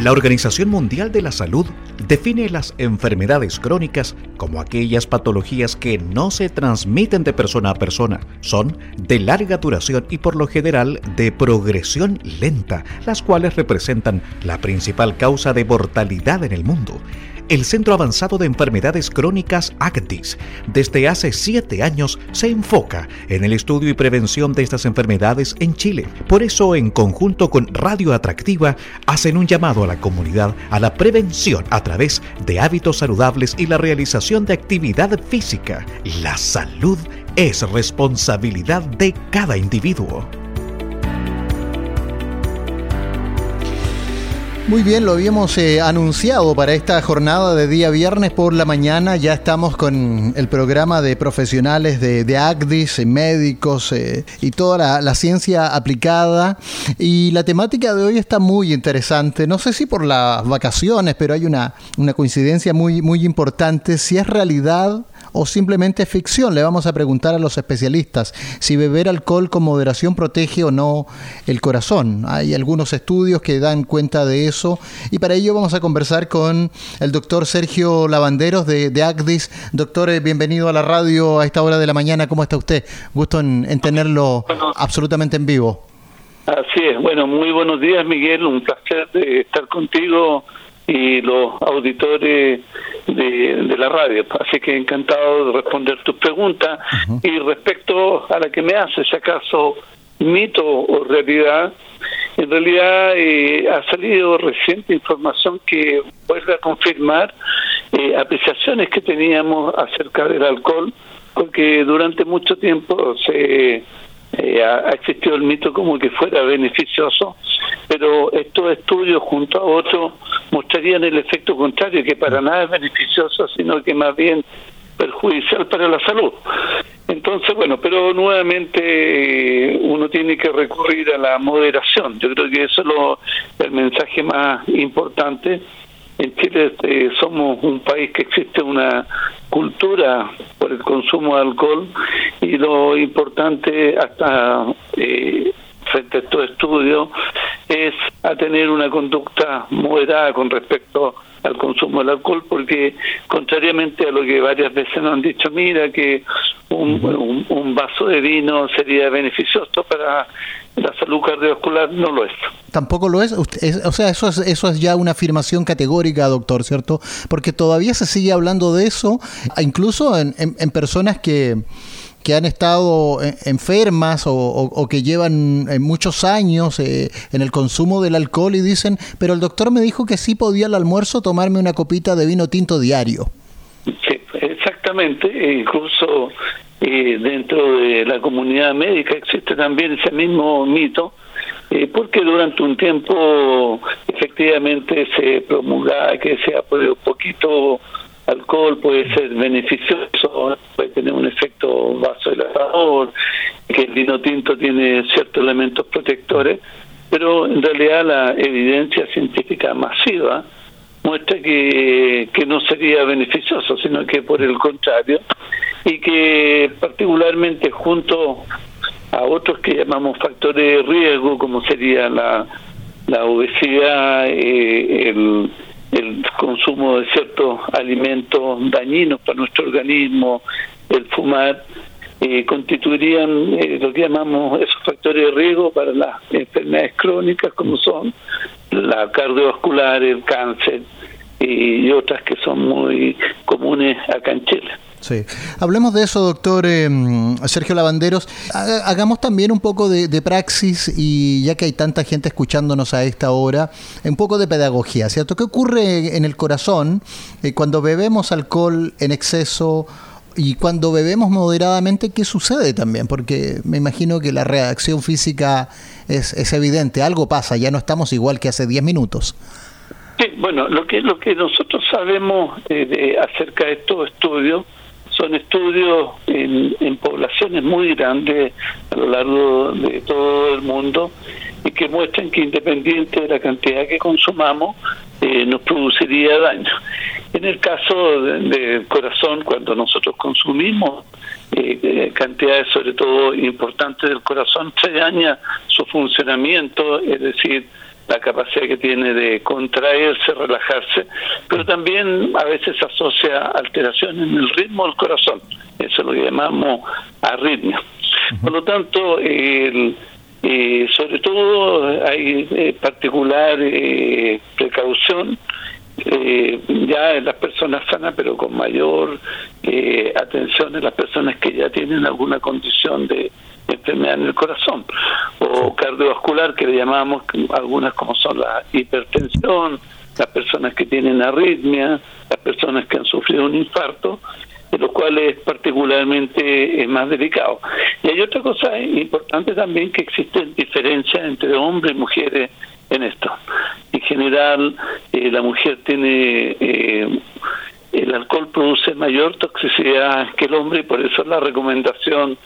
La Organización Mundial de la Salud define las enfermedades crónicas como aquellas patologías que no se transmiten de persona a persona, son de larga duración y por lo general de progresión lenta, las cuales representan la principal causa de mortalidad en el mundo el Centro Avanzado de Enfermedades Crónicas ACTIS desde hace siete años se enfoca en el estudio y prevención de estas enfermedades en Chile. Por eso, en conjunto con Radio Atractiva, hacen un llamado a la comunidad a la prevención a través de hábitos saludables y la realización de actividad física. La salud es responsabilidad de cada individuo. Muy bien, lo habíamos eh, anunciado para esta jornada de día viernes por la mañana. Ya estamos con el programa de profesionales de, de ACDIS, eh, médicos eh, y toda la, ciencia aplicada. Y la temática de hoy está muy interesante. No sé si por las vacaciones, pero hay una, una coincidencia muy, muy importante. Si es realidad o simplemente ficción. Le vamos a preguntar a los especialistas si beber alcohol con moderación protege o no el corazón. Hay algunos estudios que dan cuenta de eso y para ello vamos a conversar con el doctor Sergio Lavanderos de, de ACDIS. Doctor, eh, bienvenido a la radio a esta hora de la mañana. ¿Cómo está usted? Gusto en, tenerlo absolutamente en vivo. Así es. Bueno, muy buenos días, Miguel. Un placer de estar contigo y los auditores de, la radio. Así que encantado de responder tus preguntas. Y respecto a la que me haces, acaso mito o realidad, en realidad eh, ha salido reciente información que vuelve a confirmar eh, apreciaciones que teníamos acerca del alcohol, porque durante mucho tiempo se eh, ha, existido el mito como que fuera beneficioso, pero estos estudios junto a otros mostrarían el efecto contrario, que para nada es beneficioso, sino que más bien perjudicial para la salud. Entonces, bueno, pero nuevamente eh, uno tiene que recurrir a la moderación. Yo creo que eso es lo, el mensaje más importante en Chile eh, somos un país que existe una cultura por el consumo de alcohol y lo importante hasta eh, frente a estos estudios es a tener una conducta moderada con respecto al consumo del alcohol porque contrariamente a lo que varias veces nos han dicho mira que un, un vaso de vino sería beneficioso para la salud cardiovascular no lo es. Tampoco lo es. o sea, eso es, eso es ya una afirmación categórica, doctor, ¿cierto? Porque todavía se sigue hablando de eso, incluso en, en, personas que, que han estado enfermas o, que llevan eh, muchos años eh, en el consumo del alcohol y dicen, pero el doctor me dijo que sí podía al almuerzo tomarme una copita de vino tinto diario. Exactamente. E incluso eh, dentro de la comunidad médica existe también ese mismo mito, eh, porque durante un tiempo efectivamente se promulgaba que sea pues, poquito alcohol puede ser beneficioso, puede tener un efecto vasodilatador, que el vino tinto tiene ciertos elementos protectores, pero en realidad la evidencia científica masiva muestra que, que no sería beneficioso, sino que por el contrario, y que particularmente junto a otros que llamamos factores de riesgo, como sería la, la obesidad, eh, el, el consumo de ciertos alimentos dañinos para nuestro organismo, el fumar, eh, constituirían eh, lo que llamamos esos factores de riesgo para las enfermedades crónicas como son la cardiovascular, el cáncer y otras que son muy comunes acá en. Sí. Hablemos de eso, doctor em, Sergio Lavanderos. Hagamos también un poco de, praxis y ya que hay tanta gente escuchándonos a esta hora, un poco de pedagogía, ¿cierto? ¿Qué ocurre en el corazón eh, cuando bebemos alcohol en exceso? Y cuando bebemos moderadamente, ¿qué sucede también? Porque me imagino que la reacción física es, es evidente, algo pasa, ya no estamos igual que hace 10 minutos. Sí, bueno, lo que, lo que nosotros sabemos eh, de, acerca de estos estudios son estudios en, poblaciones muy grandes a lo largo de todo el mundo y que muestran que independiente de la cantidad que consumamos, eh, nos produciría daño. En el caso del corazón, cuando nosotros consumimos eh, eh, cantidades sobre todo importantes del corazón, se daña su funcionamiento, es decir, la capacidad que tiene de contraerse, relajarse, pero también a veces asocia alteraciones en el ritmo del corazón. Eso es lo que llamamos arritmia. Por lo tanto, el, eh, sobre todo hay eh, particular eh, precaución eh, ya en las personas sanas, pero con mayor eh, atención en las personas que ya tienen alguna condición de enfermedad en el corazón o cardiovascular, que le llamamos algunas como son la hipertensión, las personas que tienen arritmia, las personas que han sufrido un infarto, de lo cual es particularmente más delicado. Y hay otra cosa importante también que existen diferencias entre hombres y mujeres en esto. En general, eh, la mujer tiene, eh, el alcohol produce mayor toxicidad que el hombre y por eso la recomendación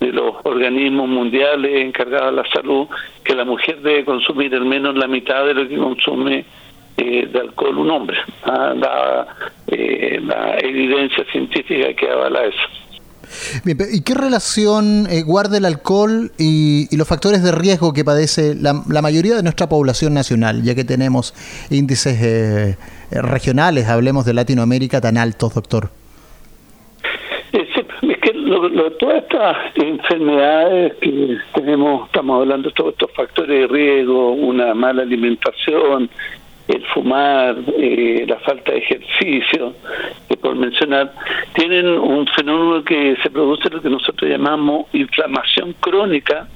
de los organismos mundiales encargados de la salud que la mujer debe consumir al menos la mitad de lo que consume eh, de alcohol un hombre. Ah, la, la evidencia científica que avala eso. ¿Y qué relación eh, guarda el alcohol y, los factores de riesgo que padece la, mayoría de nuestra población nacional, ya que tenemos índices eh, regionales, hablemos de Latinoamérica, tan altos, doctor? Eh, es que todas estas enfermedades que tenemos, estamos hablando de todos estos factores de riesgo, una mala alimentación, el fumar, eh, la falta de ejercicio, por mencionar, tienen un fenómeno que se produce lo que nosotros llamamos inflamación crónica,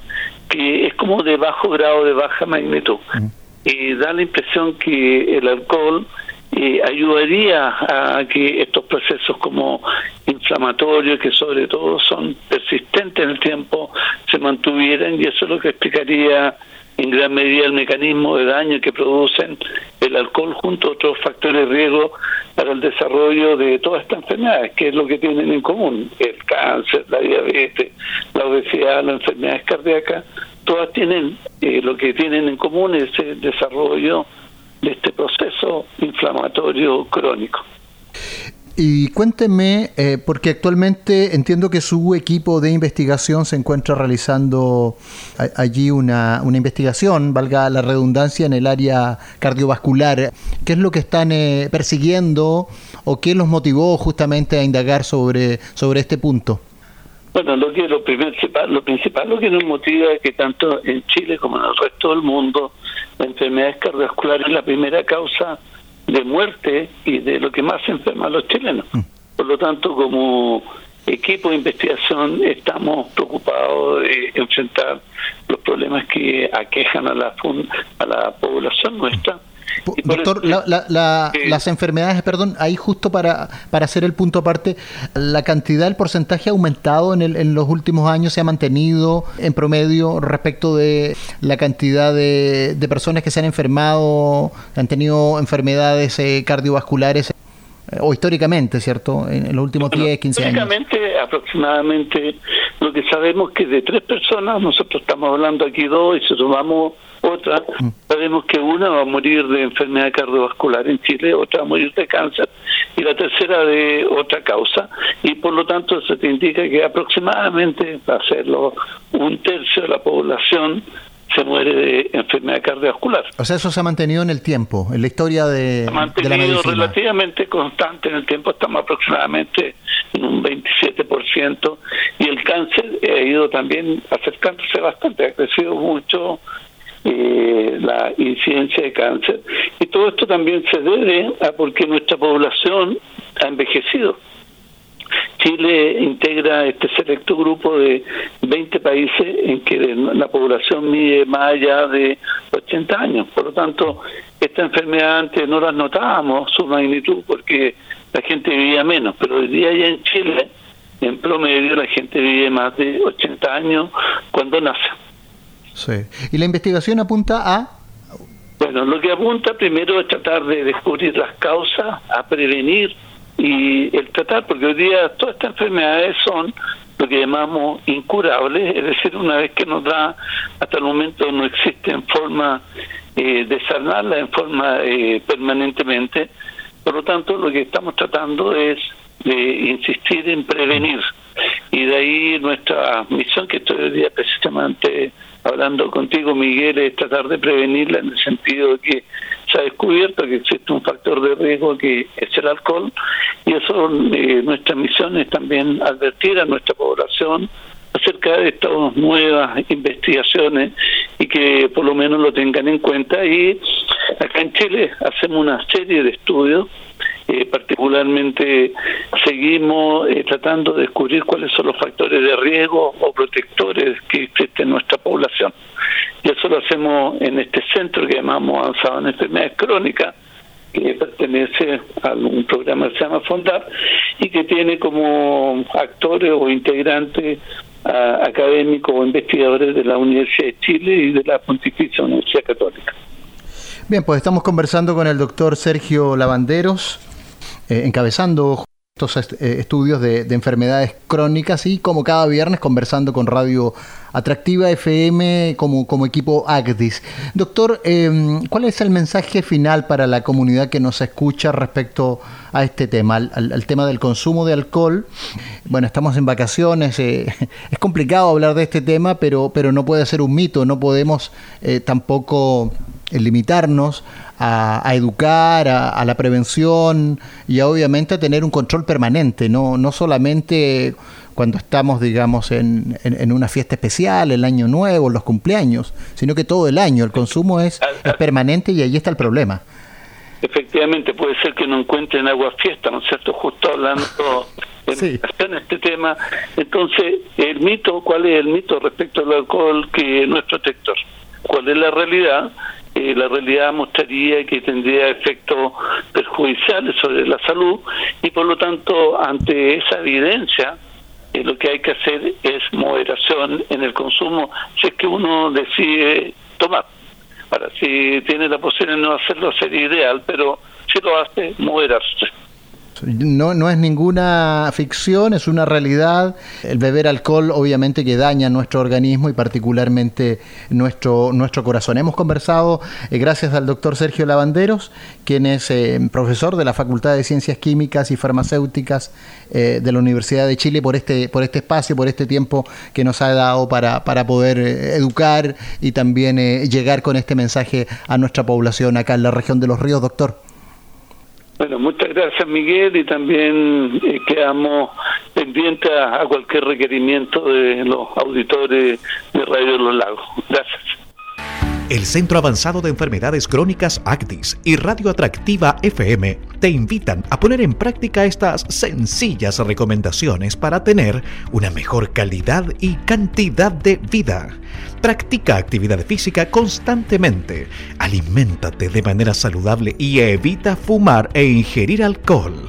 que es como de bajo grado, de baja magnitud. Y da la impresión que el alcohol eh, ayudaría a que estos procesos como inflamatorios, que sobre todo son persistentes en el tiempo, se mantuvieran y eso es lo que explicaría en gran medida el mecanismo de daño que producen el alcohol junto a otros factores de riesgo para el desarrollo de todas estas enfermedades, que es lo que tienen en común, el cáncer, la diabetes, la obesidad, las enfermedades cardíacas, todas tienen, eh, lo que tienen en común es el desarrollo de este proceso inflamatorio crónico. Y cuénteme, eh, porque actualmente entiendo que su equipo de investigación se encuentra realizando allí una, una investigación, valga la redundancia, en el área cardiovascular. ¿Qué es lo que están eh, persiguiendo o qué los motivó justamente a indagar sobre, sobre este punto? Bueno, lo que lo principal, lo principal lo que nos motiva es que tanto en Chile como en el resto del mundo la enfermedad cardiovascular es la primera causa de muerte y de lo que más enferma a los chilenos. Mm. Por lo tanto, como equipo de investigación estamos preocupados de enfrentar los problemas que aquejan a la, a la población nuestra Doctor, las enfermedades, perdón, ahí justo para, para hacer el punto aparte, la cantidad, el porcentaje ha aumentado en, el, en los últimos años, se ha mantenido en promedio respecto de la cantidad de, de personas que se han enfermado, han tenido enfermedades eh, cardiovasculares eh, o históricamente, ¿cierto? En, los últimos 10, 15 años. Históricamente, aproximadamente, lo que sabemos que de tres personas, nosotros estamos hablando aquí dos y si sumamos otra, mm. sabemos que una va a morir de enfermedad cardiovascular en Chile, otra va a morir de cáncer y la tercera de otra causa. Y por lo tanto se te indica que aproximadamente, va a serlo, un tercio de la población se muere de enfermedad cardiovascular. O sea, eso se ha mantenido en el tiempo, en la historia de, se ha mantenido relativamente constante en el tiempo, estamos aproximadamente en un 27%, y el cáncer ha ido también acercándose bastante, ha crecido mucho eh, la incidencia de cáncer. Y todo esto también se debe a porque nuestra población ha envejecido. Chile integra este selecto grupo de 20 países en que la población mide más allá de 80 años. Por lo tanto, esta enfermedad antes no la notábamos su magnitud porque la gente vivía menos, pero hoy día ya en Chile, en promedio, la gente vive más de 80 años cuando nace. Sí. ¿Y la investigación apunta a...? Bueno, lo que apunta primero es tratar de descubrir las causas, a prevenir y el tratar, porque hoy día todas estas enfermedades son lo que llamamos incurables, es decir, una vez que nos da, hasta el momento no existe en forma eh, de sanarla en forma eh, permanentemente, por lo tanto lo que estamos tratando es de insistir en prevenir y de ahí nuestra misión que estoy hoy día precisamente hablando contigo, Miguel, es tratar de prevenirla en el sentido de que se ha descubierto que existe un factor de riesgo que es el alcohol. Y eso eh, nuestra misión es también advertir a nuestra población acerca de estas nuevas investigaciones y que por lo menos lo tengan en cuenta y acá en Chile hacemos una serie de estudios eh, particularmente seguimos eh, tratando de descubrir cuáles son los factores de riesgo o protectores que existen en nuestra población. Y eso lo hacemos en este centro que llamamos Avanzado en Enfermedades Crónicas, que pertenece a un programa que se llama FONDAP y que tiene como actores o integrantes académicos o investigadores de la Universidad de Chile y de la Pontificia Universidad Católica. Bien, pues estamos conversando con el doctor Sergio Lavanderos, eh, encabezando estos eh, estudios de, enfermedades crónicas y como cada viernes conversando con Radio Atractiva FM como, como equipo ACDIS. Doctor, em, ¿cuál es el mensaje final para la comunidad que nos escucha respecto a este tema, al, tema del consumo de alcohol? Bueno, estamos en vacaciones, eh, es complicado hablar de este tema, pero, pero no puede ser un mito, no podemos tampoco limitarnos a, educar, a, la prevención y obviamente a tener un control permanente, no, no solamente cuando estamos, digamos, en, en, una fiesta especial, el año nuevo, los cumpleaños, sino que todo el año. El consumo es, es permanente y ahí está el problema. Efectivamente, puede ser que no encuentren agua fiesta, ¿no es cierto? Justo hablando en este tema. Entonces, el mito, ¿cuál es el mito respecto al alcohol que es nuestro protector? ¿Cuál es la realidad? La realidad mostraría que tendría efectos perjudiciales sobre la salud y por lo tanto ante esa evidencia eh, lo que hay que hacer es moderación en el consumo si es que uno decide tomar. Ahora, si tiene la posibilidad de no hacerlo sería ideal, pero si lo hace, moderarse. No, no es ninguna ficción, es una realidad. El beber alcohol obviamente que daña nuestro organismo y particularmente nuestro, nuestro corazón. Hemos conversado eh, gracias al doctor Sergio Lavanderos, quien es eh, profesor de la Facultad de Ciencias Químicas y Farmacéuticas eh, de la Universidad de Chile por este, por este espacio, por este tiempo que nos ha dado para, para poder educar y también llegar con este mensaje a nuestra población acá en la región de los ríos, doctor. Bueno, muchas gracias Miguel y también eh, quedamos pendientes a, cualquier requerimiento de los auditores de Radio de los Lagos. Gracias. El Centro Avanzado de Enfermedades Crónicas ACTIS y Radio Atractiva FM te invitan a poner en práctica estas sencillas recomendaciones para tener una mejor calidad y cantidad de vida. Practica actividad física constantemente, aliméntate de manera saludable y evita fumar e ingerir alcohol.